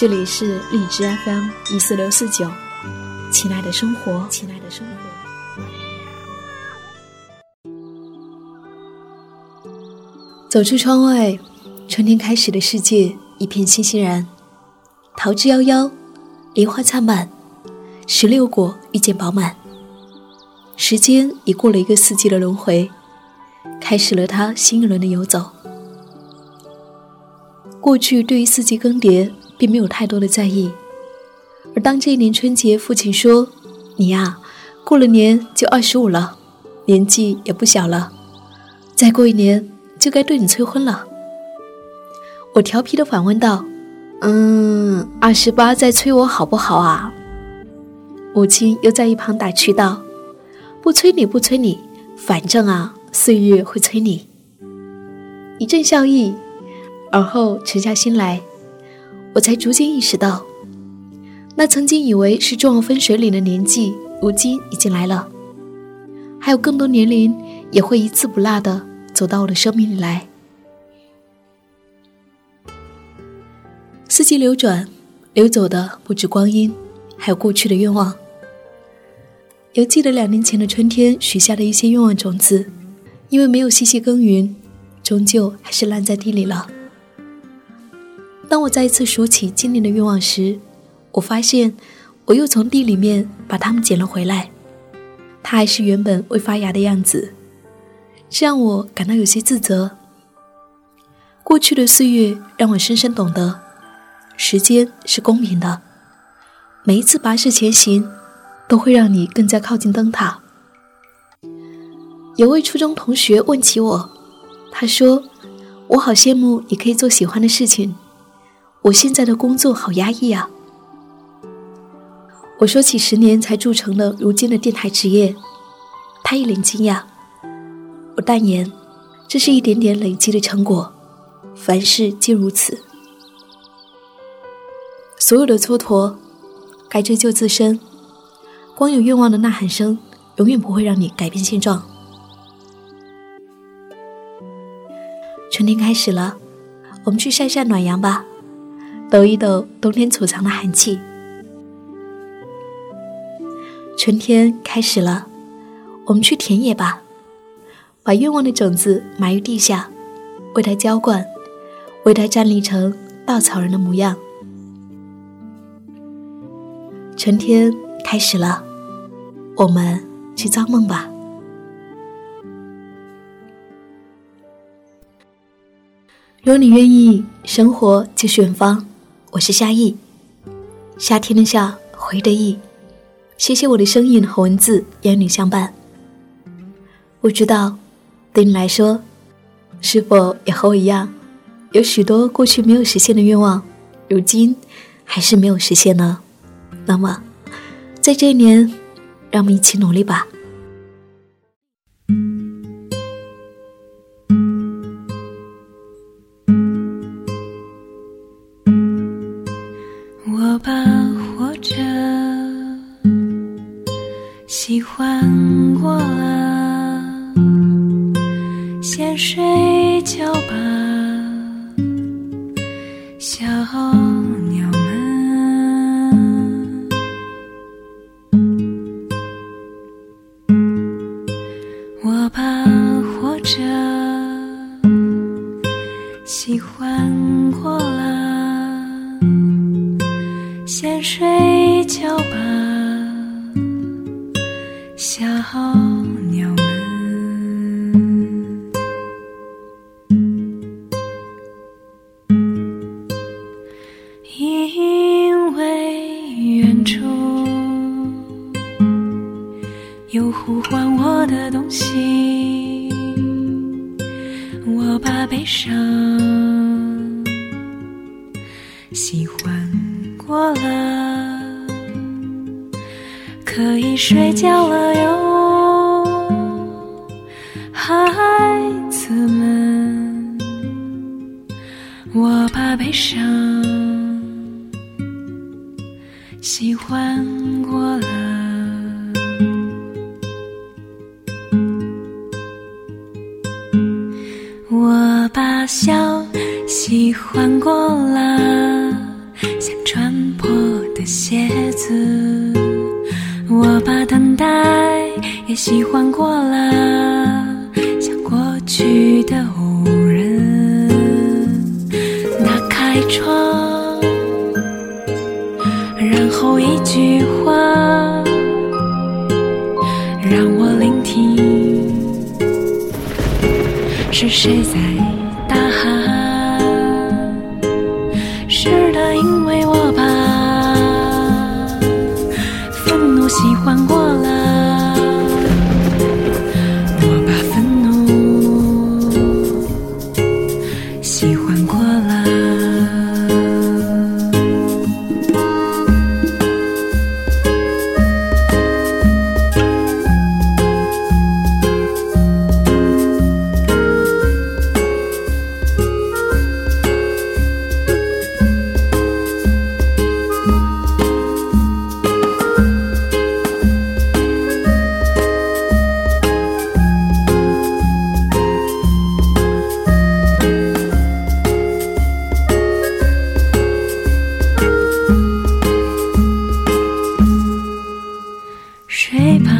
这里是荔枝 FM 一四六四九，亲爱的生活，亲爱的生活。走出窗外，春天开始的世界一片欣欣然，桃之夭夭，梨花灿烂，石榴果遇见饱满。时间已过了一个四季的轮回，开始了它新一轮的游走。过去对于四季更迭并没有太多的在意，而当这一年春节，父亲说：“你呀，过了年就二十五了，年纪也不小了，再过一年就该对你催婚了。”我调皮的反问道：“嗯，二十八再催我好不好啊？”母亲又在一旁打趣道：“不催你不催你，反正啊，岁月会催你。”一阵笑意。而后沉下心来，我才逐渐意识到，那曾经以为是众望分水岭的年纪，如今已经来了。还有更多年龄也会一字不落的走到我的生命里来。四季流转，流走的不止光阴，还有过去的愿望。犹记得两年前的春天许下的一些愿望种子，因为没有细细耕耘，终究还是烂在地里了。当我再一次数起今年的愿望时，我发现我又从地里面把它们捡了回来，它还是原本未发芽的样子，这让我感到有些自责。过去的岁月让我深深懂得，时间是公平的，每一次跋涉前行，都会让你更加靠近灯塔。有位初中同学问起我，他说：“我好羡慕你可以做喜欢的事情。”我现在的工作好压抑啊！我说起十年才铸成了如今的电台职业，他一脸惊讶。我淡言，这是一点点累积的成果，凡事皆如此。所有的蹉跎，该追究自身。光有愿望的呐喊声，永远不会让你改变现状。春天开始了，我们去晒晒暖阳吧。抖一抖冬天储藏的寒气，春天开始了，我们去田野吧，把愿望的种子埋于地下，为它浇灌，为它站立成稻草人的模样。春天开始了，我们去造梦吧。如果你愿意，生活就是远方。我是夏意，夏天的夏，回的意。谢谢我的声音和文字有你相伴。不知道对你来说，是否也和我一样，有许多过去没有实现的愿望，如今还是没有实现呢？那么，在这一年，让我们一起努力吧。喜欢过了先睡觉吧小鸟们我怕活着喜欢过了先睡觉吧。候鸟们，因为远处有呼唤我的东西，我把悲伤喜欢过了。可以睡觉了哟，孩子们，我把悲伤喜欢过了。我把笑喜欢过了，像穿破的鞋子；我把等待也喜欢过了，像过去的无人。打开窗，然后一句话，让我聆听。是谁在大喊？睡吧，